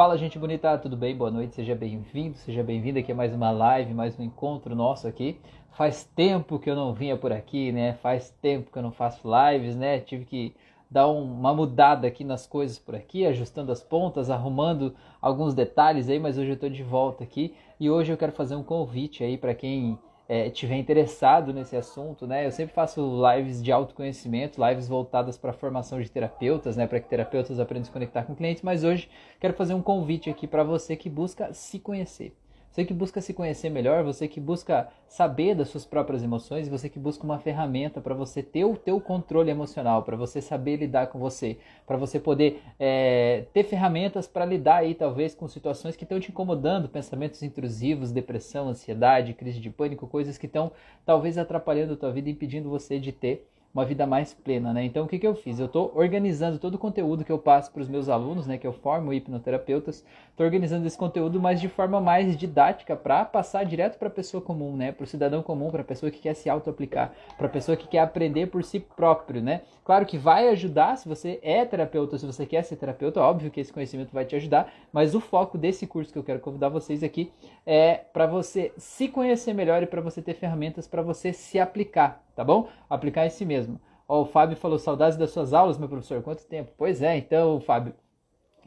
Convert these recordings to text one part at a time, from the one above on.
Fala gente bonita, tudo bem? Boa noite, seja bem-vindo, seja bem-vinda aqui a mais uma live, mais um encontro nosso aqui. Faz tempo que eu não vinha por aqui, né? Faz tempo que eu não faço lives, né? Tive que dar uma mudada aqui nas coisas por aqui, ajustando as pontas, arrumando alguns detalhes aí, mas hoje eu estou de volta aqui e hoje eu quero fazer um convite aí para quem é, tiver interessado nesse assunto, né? Eu sempre faço lives de autoconhecimento, lives voltadas para a formação de terapeutas, né? Para que terapeutas aprendam a se conectar com clientes. Mas hoje quero fazer um convite aqui para você que busca se conhecer. Você que busca se conhecer melhor, você que busca saber das suas próprias emoções, você que busca uma ferramenta para você ter o teu controle emocional, para você saber lidar com você, para você poder é, ter ferramentas para lidar aí talvez com situações que estão te incomodando, pensamentos intrusivos, depressão, ansiedade, crise de pânico, coisas que estão talvez atrapalhando a tua vida, impedindo você de ter uma vida mais plena, né? Então o que, que eu fiz? Eu estou organizando todo o conteúdo que eu passo para os meus alunos, né? Que eu formo hipnoterapeutas, estou organizando esse conteúdo, mas de forma mais didática para passar direto para a pessoa comum, né? Para o cidadão comum, para a pessoa que quer se auto-aplicar, para a pessoa que quer aprender por si próprio, né? Claro que vai ajudar se você é terapeuta, se você quer ser terapeuta, óbvio que esse conhecimento vai te ajudar, mas o foco desse curso que eu quero convidar vocês aqui é para você se conhecer melhor e para você ter ferramentas para você se aplicar, tá bom? Aplicar em si mesmo. Ó, o Fábio falou saudades das suas aulas, meu professor. Quanto tempo? Pois é, então, Fábio,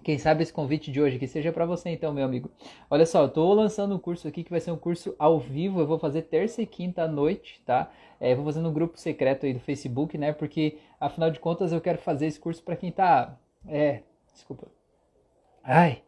quem sabe esse convite de hoje que seja para você então, meu amigo. Olha só, eu tô lançando um curso aqui que vai ser um curso ao vivo. Eu vou fazer terça e quinta à noite, tá? É, vou fazer no grupo secreto aí do Facebook, né? Porque afinal de contas eu quero fazer esse curso para quem tá, é, desculpa. Ai,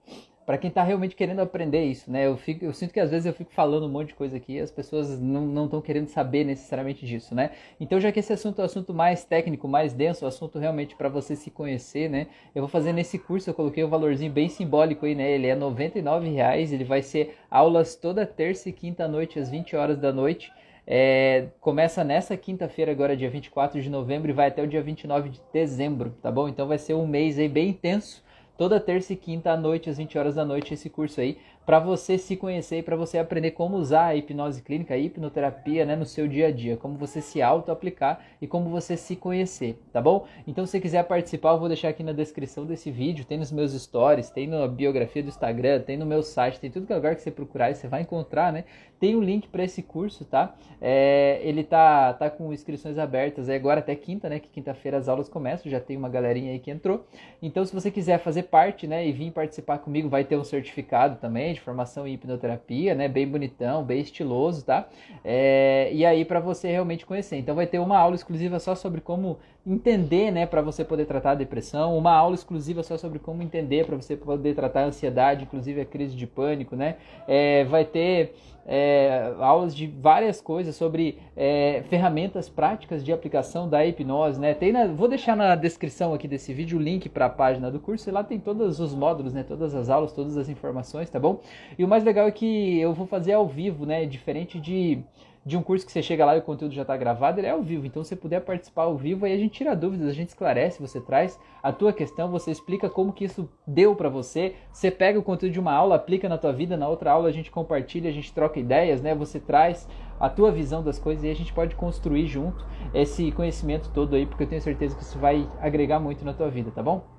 para quem está realmente querendo aprender isso, né? Eu, fico, eu sinto que às vezes eu fico falando um monte de coisa aqui e as pessoas não estão querendo saber necessariamente disso, né? Então, já que esse assunto é um assunto mais técnico, mais denso, um assunto realmente para você se conhecer, né? Eu vou fazer nesse curso, eu coloquei um valorzinho bem simbólico aí, né? Ele é R$ reais, ele vai ser aulas toda terça e quinta noite, às 20 horas da noite. É, começa nessa quinta-feira, agora dia 24 de novembro, e vai até o dia 29 de dezembro, tá bom? Então vai ser um mês aí bem intenso toda terça e quinta à noite, às 20 horas da noite, esse curso aí, para você se conhecer e para você aprender como usar a hipnose clínica, a hipnoterapia, né, no seu dia a dia, como você se auto-aplicar e como você se conhecer, tá bom? Então, se você quiser participar, eu vou deixar aqui na descrição desse vídeo, tem nos meus stories, tem na biografia do Instagram, tem no meu site, tem tudo que é lugar que você procurar e você vai encontrar, né? Tem um link para esse curso, tá? É, ele tá, tá com inscrições abertas é agora até quinta, né? Que quinta-feira as aulas começam, já tem uma galerinha aí que entrou. Então, se você quiser fazer parte, né, e vir participar comigo, vai ter um certificado também de formação em hipnoterapia, né? Bem bonitão, bem estiloso, tá? É, e aí para você realmente conhecer. Então vai ter uma aula exclusiva só sobre como entender, né, para você poder tratar a depressão, uma aula exclusiva só sobre como entender para você poder tratar a ansiedade, inclusive a crise de pânico, né? É, vai ter é, aulas de várias coisas sobre é, ferramentas práticas de aplicação da hipnose, né? Tem na, vou deixar na descrição aqui desse vídeo o link para a página do curso e lá tem todos os módulos, né? Todas as aulas, todas as informações, tá bom? E o mais legal é que eu vou fazer ao vivo, né? Diferente de de um curso que você chega lá e o conteúdo já está gravado, ele é ao vivo. Então, se você puder participar ao vivo, aí a gente tira dúvidas, a gente esclarece, você traz a tua questão, você explica como que isso deu para você. Você pega o conteúdo de uma aula, aplica na tua vida, na outra aula a gente compartilha, a gente troca ideias, né? Você traz a tua visão das coisas e a gente pode construir junto esse conhecimento todo aí, porque eu tenho certeza que isso vai agregar muito na tua vida, tá bom?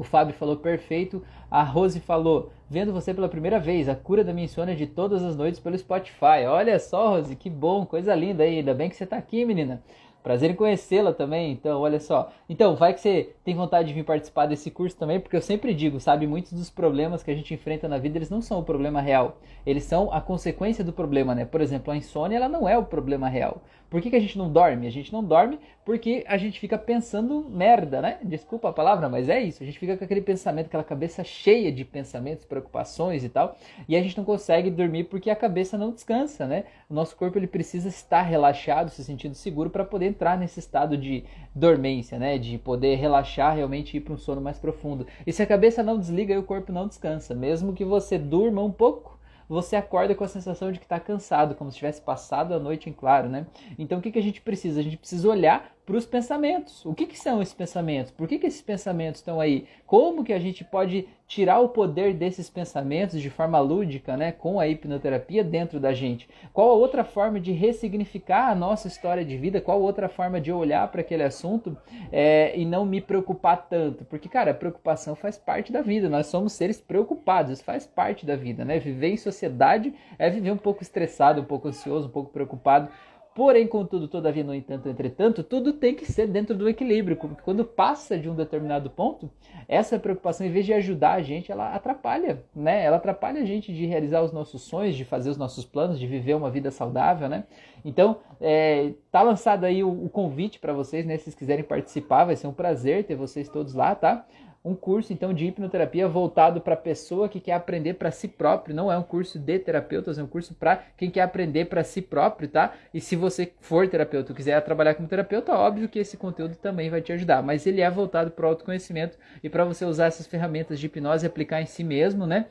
O Fábio falou perfeito. A Rose falou: vendo você pela primeira vez, a cura da minha insônia de todas as noites pelo Spotify. Olha só, Rose, que bom, coisa linda aí. Ainda bem que você está aqui, menina. Prazer em conhecê-la também, então, olha só. Então, vai que você tem vontade de vir participar desse curso também, porque eu sempre digo, sabe, muitos dos problemas que a gente enfrenta na vida, eles não são o problema real. Eles são a consequência do problema, né? Por exemplo, a insônia, ela não é o problema real. Por que, que a gente não dorme? A gente não dorme porque a gente fica pensando merda, né? Desculpa a palavra, mas é isso. A gente fica com aquele pensamento, aquela cabeça cheia de pensamentos, preocupações e tal, e a gente não consegue dormir porque a cabeça não descansa, né? O nosso corpo ele precisa estar relaxado, se sentindo seguro para poder entrar nesse estado de dormência, né? De poder relaxar realmente e ir para um sono mais profundo. E se a cabeça não desliga, aí o corpo não descansa, mesmo que você durma um pouco você acorda com a sensação de que está cansado, como se tivesse passado a noite em claro, né? Então o que, que a gente precisa? A gente precisa olhar para os pensamentos. O que, que são esses pensamentos? Por que, que esses pensamentos estão aí? Como que a gente pode tirar o poder desses pensamentos de forma lúdica, né, com a hipnoterapia dentro da gente? Qual a outra forma de ressignificar a nossa história de vida? Qual outra forma de olhar para aquele assunto é, e não me preocupar tanto? Porque, cara, a preocupação faz parte da vida. Nós somos seres preocupados, isso faz parte da vida, né? Viver em sociedade é viver um pouco estressado, um pouco ansioso, um pouco preocupado Porém, contudo, todavia, no entanto, entretanto, tudo tem que ser dentro do equilíbrio. Porque quando passa de um determinado ponto, essa preocupação, em vez de ajudar a gente, ela atrapalha, né? Ela atrapalha a gente de realizar os nossos sonhos, de fazer os nossos planos, de viver uma vida saudável, né? Então, é, tá lançado aí o, o convite para vocês, né? Se vocês quiserem participar, vai ser um prazer ter vocês todos lá, tá? um curso então de hipnoterapia voltado para a pessoa que quer aprender para si próprio, não é um curso de terapeutas, é um curso para quem quer aprender para si próprio, tá? E se você for terapeuta quiser trabalhar como terapeuta, óbvio que esse conteúdo também vai te ajudar, mas ele é voltado para o autoconhecimento e para você usar essas ferramentas de hipnose e aplicar em si mesmo, né?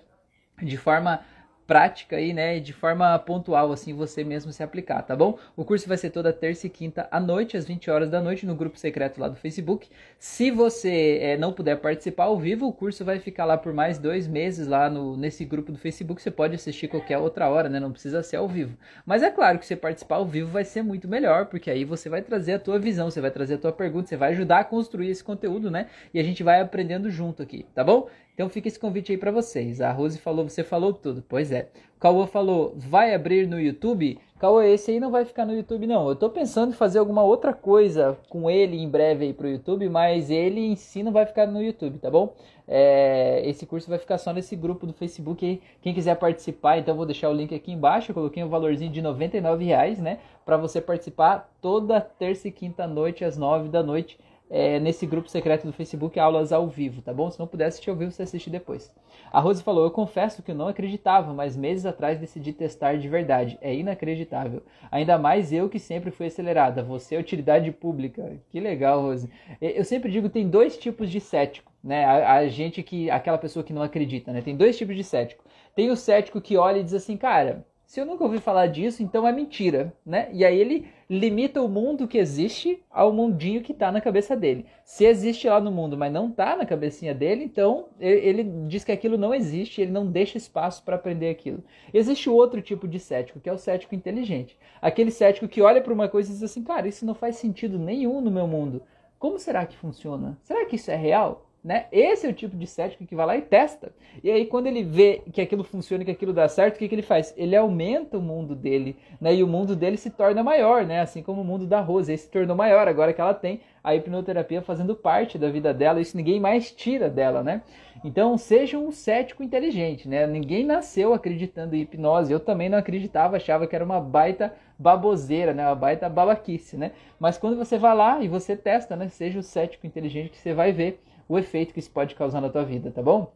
De forma prática aí, né, de forma pontual, assim, você mesmo se aplicar, tá bom? O curso vai ser toda terça e quinta à noite, às 20 horas da noite, no grupo secreto lá do Facebook. Se você é, não puder participar ao vivo, o curso vai ficar lá por mais dois meses lá no, nesse grupo do Facebook. Você pode assistir qualquer outra hora, né? Não precisa ser ao vivo. Mas é claro que você participar ao vivo vai ser muito melhor, porque aí você vai trazer a tua visão, você vai trazer a tua pergunta, você vai ajudar a construir esse conteúdo, né? E a gente vai aprendendo junto aqui, tá bom? Então fica esse convite aí para vocês. A Rose falou, você falou tudo. Pois é. O Cauã falou, vai abrir no YouTube? Cauã, esse aí não vai ficar no YouTube não. Eu tô pensando em fazer alguma outra coisa com ele em breve aí pro YouTube, mas ele em si não vai ficar no YouTube, tá bom? É, esse curso vai ficar só nesse grupo do Facebook aí. Quem quiser participar, então vou deixar o link aqui embaixo. Eu coloquei um valorzinho de 99 reais, né? Para você participar toda terça e quinta noite às 9 da noite é, nesse grupo secreto do Facebook aulas ao vivo, tá bom? Se não puder assistir ao vivo, você assiste depois. A Rose falou: Eu confesso que não acreditava, mas meses atrás decidi testar de verdade. É inacreditável. Ainda mais eu que sempre fui acelerada. Você é utilidade pública. Que legal, Rose. Eu sempre digo: tem dois tipos de cético, né? A, a gente que. aquela pessoa que não acredita, né? Tem dois tipos de cético. Tem o cético que olha e diz assim, cara, se eu nunca ouvi falar disso, então é mentira, né? E aí ele limita o mundo que existe ao mundinho que está na cabeça dele. Se existe lá no mundo, mas não está na cabecinha dele, então ele diz que aquilo não existe, ele não deixa espaço para aprender aquilo. Existe outro tipo de cético, que é o cético inteligente. Aquele cético que olha para uma coisa e diz assim, cara, isso não faz sentido nenhum no meu mundo. Como será que funciona? Será que isso é real? Né? Esse é o tipo de cético que vai lá e testa. E aí, quando ele vê que aquilo funciona, que aquilo dá certo, o que, que ele faz? Ele aumenta o mundo dele, né? E o mundo dele se torna maior, né? Assim como o mundo da Rose, se tornou maior agora que ela tem a hipnoterapia fazendo parte da vida dela, isso ninguém mais tira dela, né? Então, seja um cético inteligente, né? Ninguém nasceu acreditando em hipnose. Eu também não acreditava, achava que era uma baita baboseira, né? Uma baita babaquice, né? Mas quando você vai lá e você testa, né? Seja o cético inteligente que você vai ver o efeito que isso pode causar na tua vida, tá bom?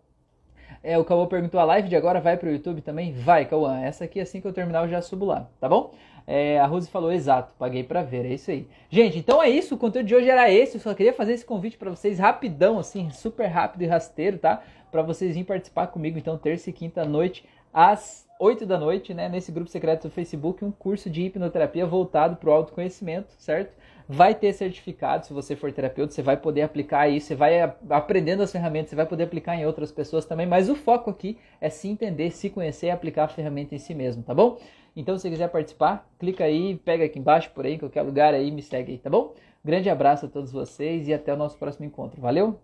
É, o Cauã perguntou, a live de agora vai para o YouTube também? Vai, Cauã. Essa aqui, assim que eu terminar, eu já subo lá, tá bom? É, a Rose falou, exato, paguei para ver, é isso aí. Gente, então é isso, o conteúdo de hoje era esse, eu só queria fazer esse convite para vocês rapidão, assim, super rápido e rasteiro, tá? Para vocês virem participar comigo, então, terça e quinta noite, às 8 da noite, né, nesse grupo secreto do Facebook, um curso de hipnoterapia voltado para o autoconhecimento, certo? Vai ter certificado se você for terapeuta, você vai poder aplicar isso, você vai aprendendo as ferramentas, você vai poder aplicar em outras pessoas também, mas o foco aqui é se entender, se conhecer e aplicar a ferramenta em si mesmo, tá bom? Então, se você quiser participar, clica aí, pega aqui embaixo, por aí, em qualquer lugar aí, me segue aí, tá bom? Grande abraço a todos vocês e até o nosso próximo encontro. Valeu?